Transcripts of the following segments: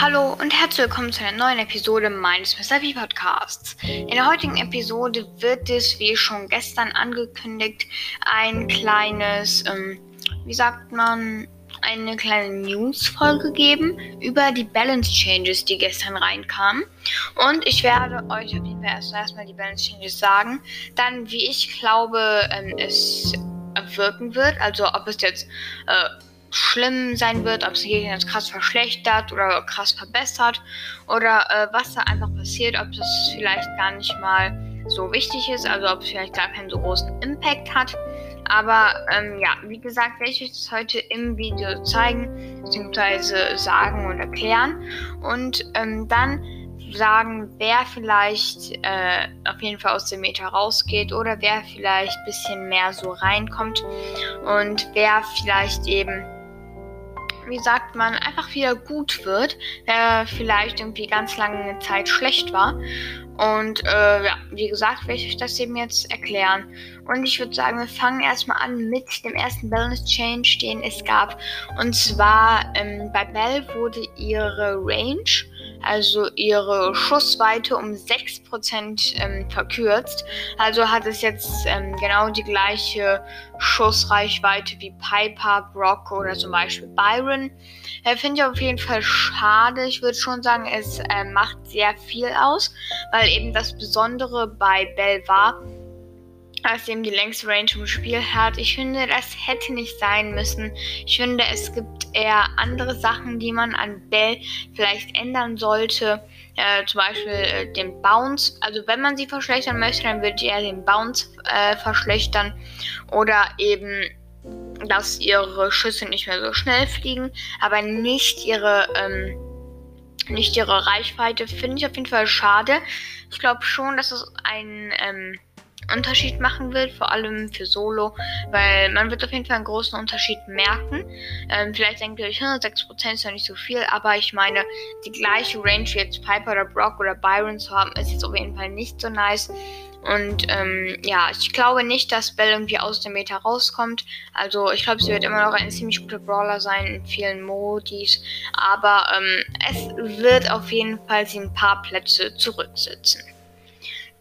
Hallo und herzlich willkommen zu einer neuen Episode meines Mr. P Podcasts. In der heutigen Episode wird es, wie schon gestern angekündigt, ein kleines, ähm, wie sagt man, eine kleine News-Folge geben über die Balance Changes, die gestern reinkamen. Und ich werde euch auf jeden Fall erstmal die Balance Changes sagen. Dann, wie ich glaube, ähm, es wirken wird. Also, ob es jetzt äh, schlimm sein wird, ob es sich jetzt krass verschlechtert oder krass verbessert oder äh, was da einfach passiert, ob das vielleicht gar nicht mal so wichtig ist, also ob es vielleicht gar keinen so großen Impact hat. Aber ähm, ja, wie gesagt, werde ich euch das heute im Video zeigen, beziehungsweise sagen und erklären. Und ähm, dann sagen, wer vielleicht äh, auf jeden Fall aus dem Meta rausgeht oder wer vielleicht ein bisschen mehr so reinkommt und wer vielleicht eben wie sagt man, einfach wieder gut wird, der vielleicht irgendwie ganz lange Zeit schlecht war. Und äh, ja, wie gesagt, werde ich euch das eben jetzt erklären. Und ich würde sagen, wir fangen erstmal an mit dem ersten Balance Change, den es gab. Und zwar ähm, bei Bell wurde ihre Range also ihre Schussweite um 6% ähm, verkürzt. Also hat es jetzt ähm, genau die gleiche Schussreichweite wie Piper, Brock oder zum Beispiel Byron. Äh, Finde ich auf jeden Fall schade. Ich würde schon sagen, es äh, macht sehr viel aus, weil eben das Besondere bei Bell war, als eben die längste Range im Spiel hat. Ich finde, das hätte nicht sein müssen. Ich finde, es gibt eher andere Sachen, die man an Bell vielleicht ändern sollte. Äh, zum Beispiel äh, den Bounce. Also wenn man sie verschlechtern möchte, dann würde ich eher den Bounce äh, verschlechtern. Oder eben, dass ihre Schüsse nicht mehr so schnell fliegen, aber nicht ihre... Ähm, nicht ihre Reichweite finde ich auf jeden Fall schade. Ich glaube schon, dass es ein ähm, Unterschied machen wird, vor allem für Solo, weil man wird auf jeden Fall einen großen Unterschied merken. Ähm, vielleicht denkt ihr euch, 106% ist ja nicht so viel, aber ich meine, die gleiche Range wie jetzt Piper oder Brock oder Byron zu haben, ist jetzt auf jeden Fall nicht so nice. Und ähm, ja, ich glaube nicht, dass Bell irgendwie aus dem Meta rauskommt. Also ich glaube, sie wird immer noch ein ziemlich guter Brawler sein in vielen Modis. Aber ähm, es wird auf jeden Fall sie ein paar Plätze zurücksitzen.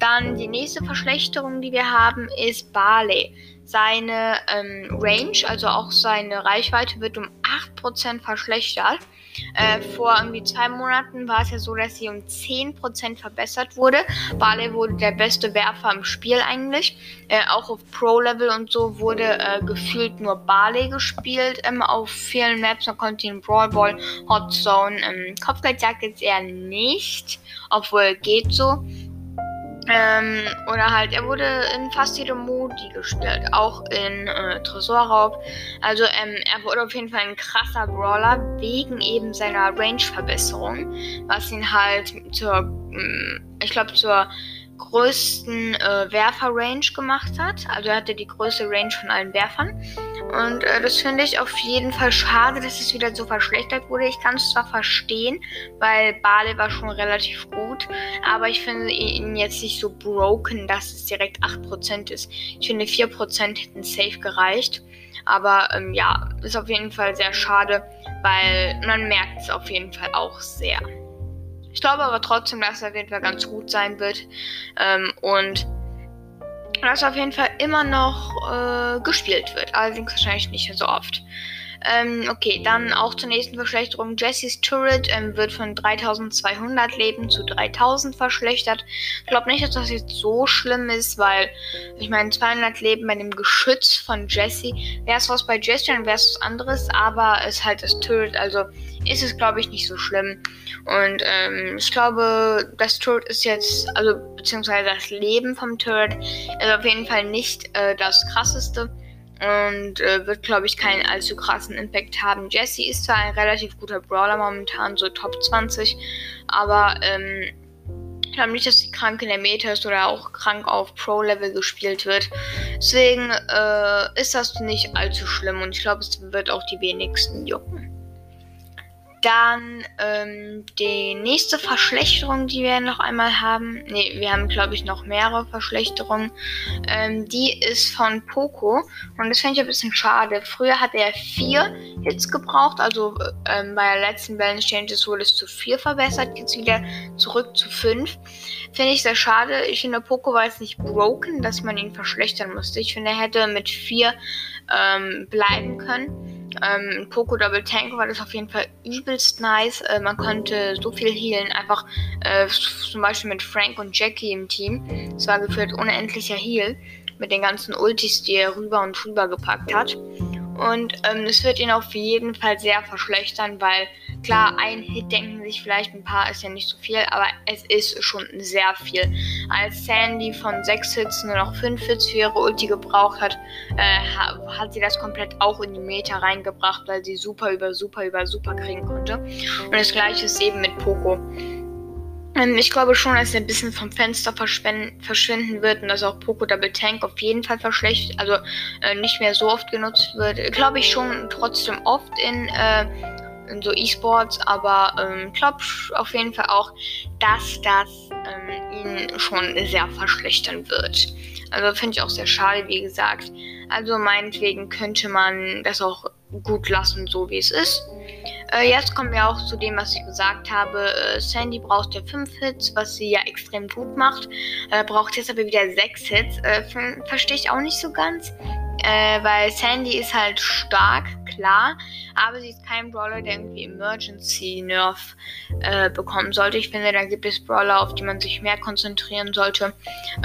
Dann die nächste Verschlechterung, die wir haben, ist Barley. Seine ähm, Range, also auch seine Reichweite, wird um 8% verschlechtert. Äh, vor irgendwie zwei Monaten war es ja so, dass sie um 10% verbessert wurde. Barley wurde der beste Werfer im Spiel eigentlich. Äh, auch auf Pro-Level und so wurde äh, gefühlt nur Barley gespielt ähm, auf vielen Maps. Man konnte ihn Brawl Ball, Hot Zone, ähm, Kopfgeldjagd jetzt eher nicht, obwohl geht so. Ähm, oder halt, er wurde in fast jedem Modi gespielt, auch in äh, Tresorraub. Also ähm, er wurde auf jeden Fall ein krasser Brawler wegen eben seiner Range-Verbesserung, was ihn halt zur, mm, ich glaube, zur größten äh, Werfer-Range gemacht hat. Also er hatte die größte Range von allen Werfern. Und äh, das finde ich auf jeden Fall schade, dass es wieder so verschlechtert wurde. Ich kann es zwar verstehen, weil Bale war schon relativ gut, aber ich finde ihn jetzt nicht so broken, dass es direkt 8% ist. Ich finde 4% hätten safe gereicht. Aber ähm, ja, ist auf jeden Fall sehr schade, weil man merkt es auf jeden Fall auch sehr. Ich glaube aber trotzdem, dass es auf jeden Fall ganz gut sein wird. Ähm, und dass auf jeden Fall immer noch äh, gespielt wird. Allerdings wahrscheinlich nicht so oft. Ähm, okay, dann auch zur nächsten Verschlechterung. Jessys Turret ähm, wird von 3200 Leben zu 3000 verschlechtert. Ich glaube nicht, dass das jetzt so schlimm ist, weil ich meine, 200 Leben bei dem Geschütz von Jessie. Wäre es was bei Jessie, dann wäre es was anderes, aber es ist halt das Turret, also ist es, glaube ich, nicht so schlimm. Und ähm, ich glaube, das Turret ist jetzt, also beziehungsweise das Leben vom Turret ist auf jeden Fall nicht äh, das krasseste und äh, wird, glaube ich, keinen allzu krassen Impact haben. Jesse ist zwar ein relativ guter Brawler momentan, so Top 20, aber ähm, ich glaube nicht, dass sie krank in der Meta ist oder auch krank auf Pro-Level gespielt wird. Deswegen äh, ist das nicht allzu schlimm und ich glaube, es wird auch die wenigsten jucken. Dann ähm, die nächste Verschlechterung, die wir noch einmal haben. Ne, wir haben, glaube ich, noch mehrere Verschlechterungen. Ähm, die ist von Poco. Und das finde ich ein bisschen schade. Früher hat er vier Hits gebraucht. Also ähm, bei der letzten Balance Changes wurde es zu vier verbessert. Jetzt wieder zurück zu fünf. Finde ich sehr schade. Ich finde, Poco war jetzt nicht broken, dass man ihn verschlechtern musste. Ich finde, er hätte mit vier ähm, bleiben können. Ähm, Poco Double Tank war das auf jeden Fall übelst nice. Äh, man konnte so viel healen, einfach äh, zum Beispiel mit Frank und Jackie im Team. Es war gefühlt unendlicher Heal mit den ganzen Ultis, die er rüber und rüber gepackt hat. Und ähm, es wird ihn auf jeden Fall sehr verschlechtern, weil klar, ein Hit denken sich vielleicht ein paar, ist ja nicht so viel, aber es ist schon sehr viel. Als Sandy von sechs Hits nur noch fünf Hits für ihre Ulti gebraucht hat, äh, hat sie das komplett auch in die Meta reingebracht, weil sie super über super über super kriegen konnte. Und das gleiche ist eben mit Poco. Ähm, ich glaube schon, dass er ein bisschen vom Fenster verschwinden wird und dass auch Poco Double Tank auf jeden Fall verschlechtert, also äh, nicht mehr so oft genutzt wird. Glaube ich schon trotzdem oft in, äh, in so E-Sports, aber ähm, glaube auf jeden Fall auch, dass das ähm, ihn schon sehr verschlechtern wird. Also finde ich auch sehr schade, wie gesagt. Also meinetwegen könnte man das auch gut lassen, so wie es ist. Äh, jetzt kommen wir auch zu dem, was ich gesagt habe. Äh, Sandy braucht ja 5 Hits, was sie ja extrem gut macht. Äh, braucht jetzt aber wieder 6 Hits. Äh, Verstehe ich auch nicht so ganz. Äh, weil Sandy ist halt stark, klar, aber sie ist kein Brawler, der irgendwie Emergency Nerf äh, bekommen sollte. Ich finde, da gibt es Brawler, auf die man sich mehr konzentrieren sollte.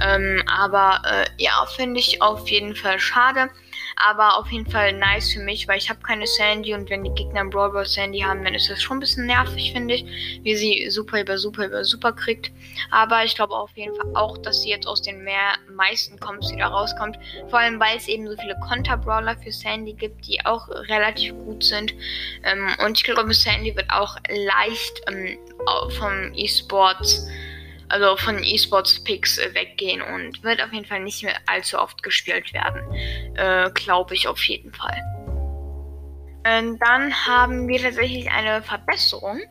Ähm, aber äh, ja, finde ich auf jeden Fall schade. Aber auf jeden Fall nice für mich, weil ich habe keine Sandy und wenn die Gegner ein Brawl Ball Sandy haben, dann ist das schon ein bisschen nervig, finde ich, wie sie super über super über super kriegt. Aber ich glaube auf jeden Fall auch, dass sie jetzt aus den mehr meisten Comps wieder rauskommt. Vor allem, weil es eben so viele Konter-Brawler für Sandy gibt, die auch relativ gut sind. Ähm, und ich glaube, Sandy wird auch leicht ähm, vom E-Sports also von E-Sports-Picks äh, weggehen und wird auf jeden Fall nicht mehr allzu oft gespielt werden. Äh, Glaube ich auf jeden Fall. Ähm, dann haben wir tatsächlich eine Verbesserung.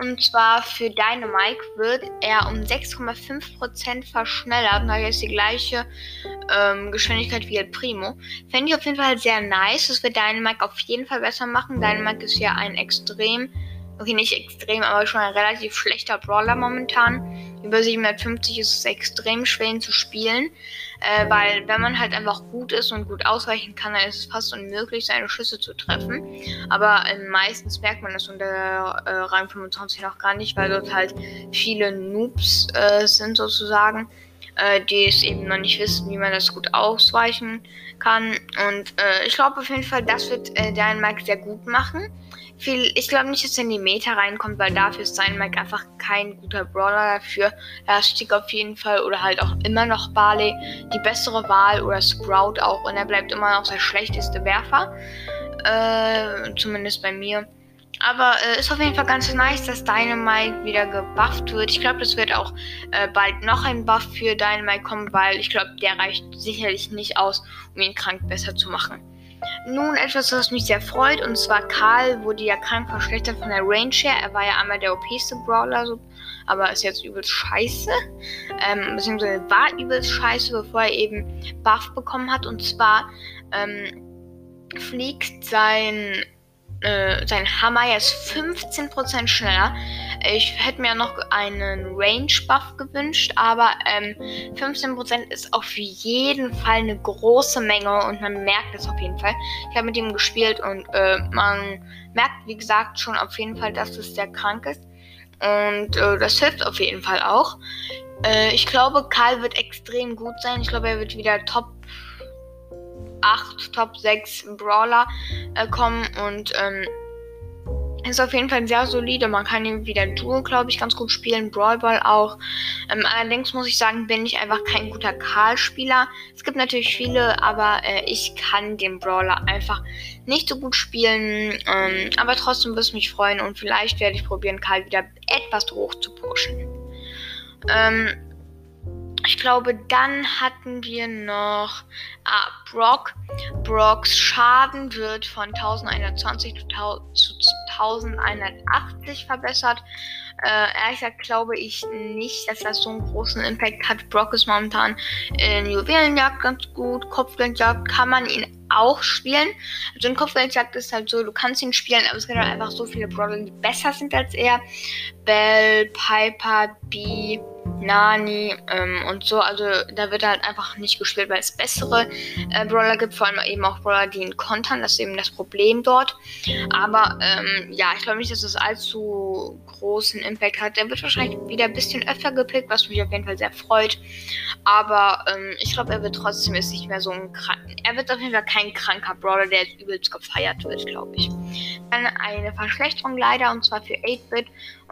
Und zwar für Dynamike wird er um 6,5% verschnellert. Und ist die gleiche ähm, Geschwindigkeit wie El Primo. Fände ich auf jeden Fall sehr nice. Das wird Dynamike auf jeden Fall besser machen. Dynamike ist ja ein extrem Okay, nicht extrem, aber schon ein relativ schlechter Brawler momentan. Über 750 ist es extrem schwer, ihn zu spielen. Äh, weil wenn man halt einfach gut ist und gut ausweichen kann, dann ist es fast unmöglich, seine Schüsse zu treffen. Aber äh, meistens merkt man das unter äh, Rang 25 noch gar nicht, weil dort halt viele Noobs äh, sind sozusagen, äh, die es eben noch nicht wissen, wie man das gut ausweichen kann. Und äh, ich glaube auf jeden Fall, das wird äh, Dynamite sehr gut machen viel, ich glaube nicht, dass er in die Meta reinkommt, weil dafür ist sein Mike einfach kein guter Brawler dafür. Er ist auf jeden Fall oder halt auch immer noch Barley die bessere Wahl oder Sprout auch und er bleibt immer noch der schlechteste Werfer. Äh, zumindest bei mir. Aber äh, ist auf jeden Fall ganz nice, dass Dynamite wieder gebufft wird. Ich glaube, das wird auch äh, bald noch ein Buff für Dynamite kommen, weil ich glaube, der reicht sicherlich nicht aus, um ihn krank besser zu machen. Nun etwas, was mich sehr freut, und zwar Karl wurde ja krank verschlechtert von der Range her. Er war ja einmal der OP-ste Brawler, so, aber ist jetzt übelst scheiße. Ähm, beziehungsweise war übelst scheiße, bevor er eben Buff bekommen hat. Und zwar ähm, fliegt sein äh, sein Hammer jetzt 15% schneller. Ich hätte mir noch einen Range-Buff gewünscht, aber ähm, 15% ist auf jeden Fall eine große Menge und man merkt es auf jeden Fall. Ich habe mit ihm gespielt und äh, man merkt, wie gesagt, schon auf jeden Fall, dass es sehr krank ist. Und äh, das hilft auf jeden Fall auch. Äh, ich glaube, Karl wird extrem gut sein. Ich glaube, er wird wieder Top 8, Top 6 Brawler äh, kommen und ähm, ist auf jeden Fall sehr solide. Man kann ihn wieder Duo, glaube ich, ganz gut spielen. Brawl Ball auch. Ähm, allerdings muss ich sagen, bin ich einfach kein guter Karl-Spieler. Es gibt natürlich viele, aber äh, ich kann den Brawler einfach nicht so gut spielen. Ähm, aber trotzdem würde es mich freuen und vielleicht werde ich probieren, Karl wieder etwas hoch zu pushen. Ähm, ich glaube, dann hatten wir noch ah, Brock. Brocks Schaden wird von 1120 zu 1180 verbessert. Äh, ehrlich gesagt glaube ich nicht, dass das so einen großen Impact hat. Brock ist momentan in Juwelenjagd ganz gut. Kopfgeldjagd kann man ihn auch spielen. Also in Kopfgeldjagd ist halt so, du kannst ihn spielen, aber es gibt halt einfach so viele Brawler, die besser sind als er. Bell, Piper, Bee. Nani ähm, und so. Also da wird halt einfach nicht gespielt, weil es bessere äh, Brawler gibt, vor allem eben auch Brawler, die ihn kontern. Das ist eben das Problem dort. Aber ähm, ja, ich glaube nicht, dass es allzu großen Impact hat. Der wird wahrscheinlich wieder ein bisschen öfter gepickt, was mich auf jeden Fall sehr freut. Aber ähm, ich glaube, er wird trotzdem jetzt nicht mehr so ein kranken. Er wird auf jeden Fall kein kranker Brawler, der jetzt übelst gefeiert wird, glaube ich. Dann eine Verschlechterung leider, und zwar für 8-Bit.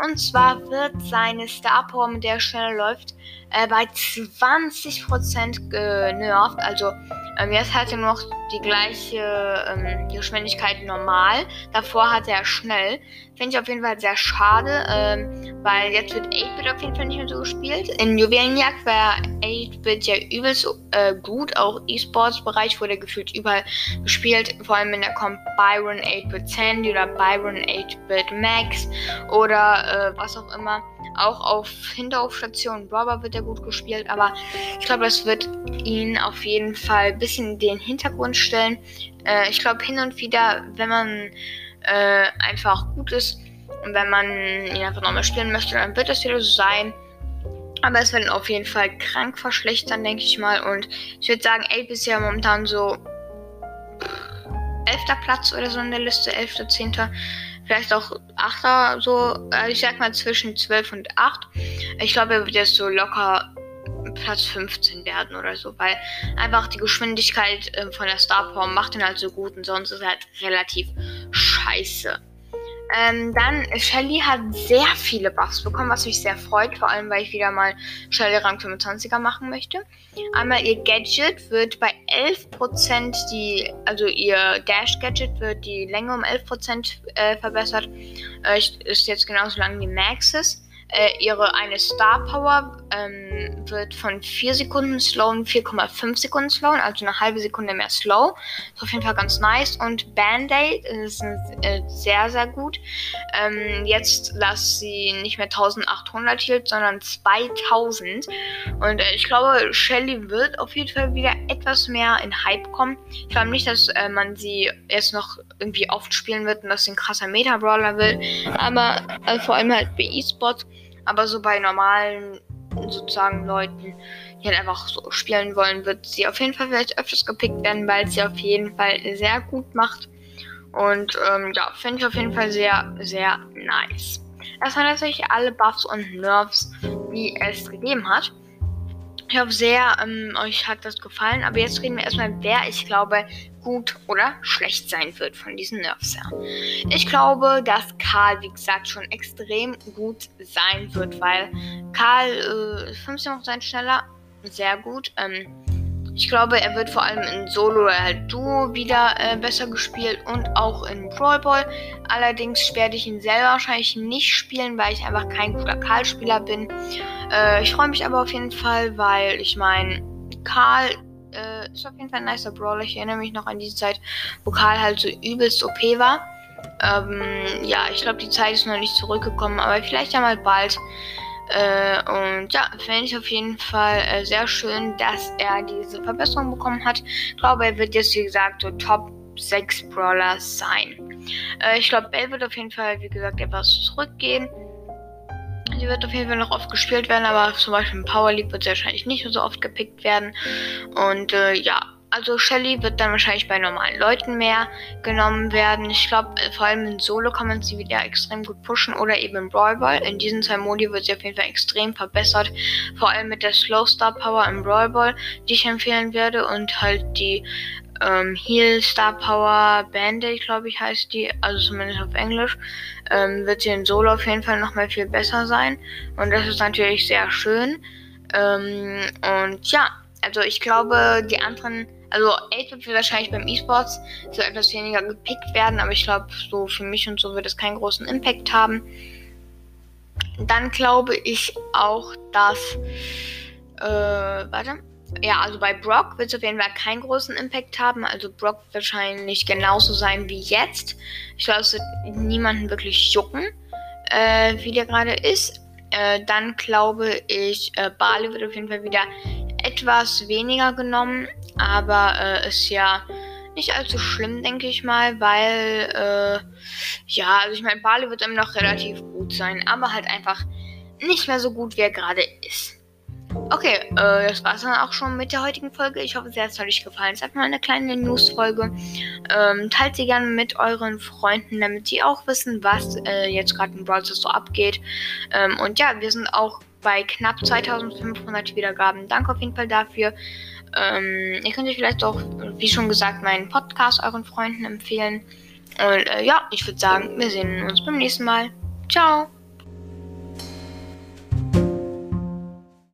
Und zwar wird seine Star Power, mit der er schneller läuft, äh, bei 20% genervt. Also ähm, jetzt hat er noch die gleiche ähm, Geschwindigkeit normal. Davor hatte er schnell. Finde ich auf jeden Fall sehr schade, ähm, weil jetzt wird 8-Bit auf jeden Fall nicht mehr so gespielt. In Juwelenjagd war 8-Bit ja übelst äh, gut. Auch E-Sports-Bereich wurde gefühlt überall gespielt. Vor allem in der kommt Byron 8-Bit Sandy oder Byron 8-Bit Max oder äh, was auch immer. Auch auf Hinteraufstation Robber wird er gut gespielt, aber ich glaube, das wird ihn auf jeden Fall ein bisschen in den Hintergrund stellen. Äh, ich glaube, hin und wieder, wenn man äh, einfach gut ist und wenn man ihn einfach nochmal spielen möchte, dann wird das wieder so sein. Aber es wird ihn auf jeden Fall krank verschlechtern, denke ich mal. Und ich würde sagen, 8 ist ja momentan so 11. Platz oder so in der Liste, 11., 10 vielleicht auch 8er, so, also ich sag mal zwischen 12 und 8. Ich glaube, er wird jetzt so locker Platz 15 werden oder so, weil einfach die Geschwindigkeit äh, von der Star Power macht ihn halt so gut und sonst ist er halt relativ scheiße. Ähm, dann, Shelly hat sehr viele Buffs bekommen, was mich sehr freut, vor allem weil ich wieder mal Shelly Rang 25er machen möchte. Einmal ihr Gadget wird bei 11% die, also ihr Dash Gadget wird die Länge um 11% äh, verbessert. Äh, ist jetzt genauso lang wie Maxes. Äh, ihre eine Star Power ähm, wird von 4 Sekunden slowen 4,5 Sekunden slowen, also eine halbe Sekunde mehr slow. Ist auf jeden Fall ganz nice. Und Band-Aid ist äh, sehr, sehr gut. Ähm, jetzt lasst sie nicht mehr 1800 hielt, sondern 2000. Und äh, ich glaube, Shelly wird auf jeden Fall wieder etwas mehr in Hype kommen. Ich glaube nicht, dass äh, man sie jetzt noch irgendwie oft spielen wird und dass sie ein krasser Meta-Brawler wird. Aber äh, vor allem halt bei E-Sports aber so bei normalen, sozusagen Leuten, die halt einfach so spielen wollen, wird sie auf jeden Fall vielleicht öfters gepickt werden, weil sie auf jeden Fall sehr gut macht. Und ähm, ja, finde ich auf jeden Fall sehr, sehr nice. Das waren tatsächlich alle Buffs und Nerves, die es gegeben hat. Ich hoffe sehr, ähm, euch hat das gefallen. Aber jetzt reden wir erstmal, wer ich glaube gut oder schlecht sein wird von diesen Nerfs her. Ich glaube, dass Karl, wie gesagt, schon extrem gut sein wird, weil Karl äh, 15% schneller, sehr gut. Ähm, ich glaube, er wird vor allem in Solo oder halt Duo wieder äh, besser gespielt und auch in Brawl Ball. Allerdings werde ich ihn selber wahrscheinlich nicht spielen, weil ich einfach kein guter Karl-Spieler bin. Äh, ich freue mich aber auf jeden Fall, weil ich meine, Karl äh, ist auf jeden Fall ein nicer Brawler. Ich erinnere mich noch an diese Zeit, wo Karl halt so übelst OP war. Ähm, ja, ich glaube, die Zeit ist noch nicht zurückgekommen, aber vielleicht ja mal bald. Äh, und ja, finde ich auf jeden Fall äh, sehr schön, dass er diese Verbesserung bekommen hat. Ich glaube, er wird jetzt, wie gesagt, so Top 6 Brawler sein. Äh, ich glaube, Bell wird auf jeden Fall, wie gesagt, etwas zurückgehen. Sie wird auf jeden Fall noch oft gespielt werden, aber zum Beispiel im Power League wird sie wahrscheinlich nicht so oft gepickt werden. Und äh, ja, also Shelly wird dann wahrscheinlich bei normalen Leuten mehr genommen werden. Ich glaube, äh, vor allem in Solo kann man sie wieder extrem gut pushen oder eben im Brawl Ball. In diesen zwei Modi wird sie auf jeden Fall extrem verbessert. Vor allem mit der Slow Star Power im Brawl Ball, die ich empfehlen werde. Und halt die ähm, Heal Star Power Band-Aid, glaube ich, heißt die. Also zumindest auf Englisch. Ähm, wird sie in Solo auf jeden Fall nochmal viel besser sein. Und das ist natürlich sehr schön. Ähm, und ja, also ich glaube, die anderen also 8 wird wahrscheinlich beim E-Sports so etwas weniger gepickt werden, aber ich glaube, so für mich und so wird es keinen großen Impact haben. Dann glaube ich auch, dass. Äh, warte. Ja, also bei Brock wird es auf jeden Fall keinen großen Impact haben. Also Brock wird wahrscheinlich genauso sein wie jetzt. Ich glaube, es wird niemanden wirklich jucken, äh, wie der gerade ist. Äh, dann glaube ich, äh, Bale wird auf jeden Fall wieder etwas weniger genommen, aber äh, ist ja nicht allzu schlimm, denke ich mal, weil, äh, ja, also ich meine, Bale wird immer noch relativ gut sein, aber halt einfach nicht mehr so gut, wie er gerade ist. Okay, äh, das war's dann auch schon mit der heutigen Folge. Ich hoffe, sehr hat euch gefallen. Es ist einfach mal eine kleine News-Folge. Ähm, teilt sie gerne mit euren Freunden, damit die auch wissen, was äh, jetzt gerade in Brawl so abgeht. Ähm, und ja, wir sind auch bei knapp 2500 Wiedergaben. Danke auf jeden Fall dafür. Ähm, ihr könnt euch vielleicht auch, wie schon gesagt, meinen Podcast euren Freunden empfehlen. Und äh, ja, ich würde sagen, wir sehen uns beim nächsten Mal. Ciao!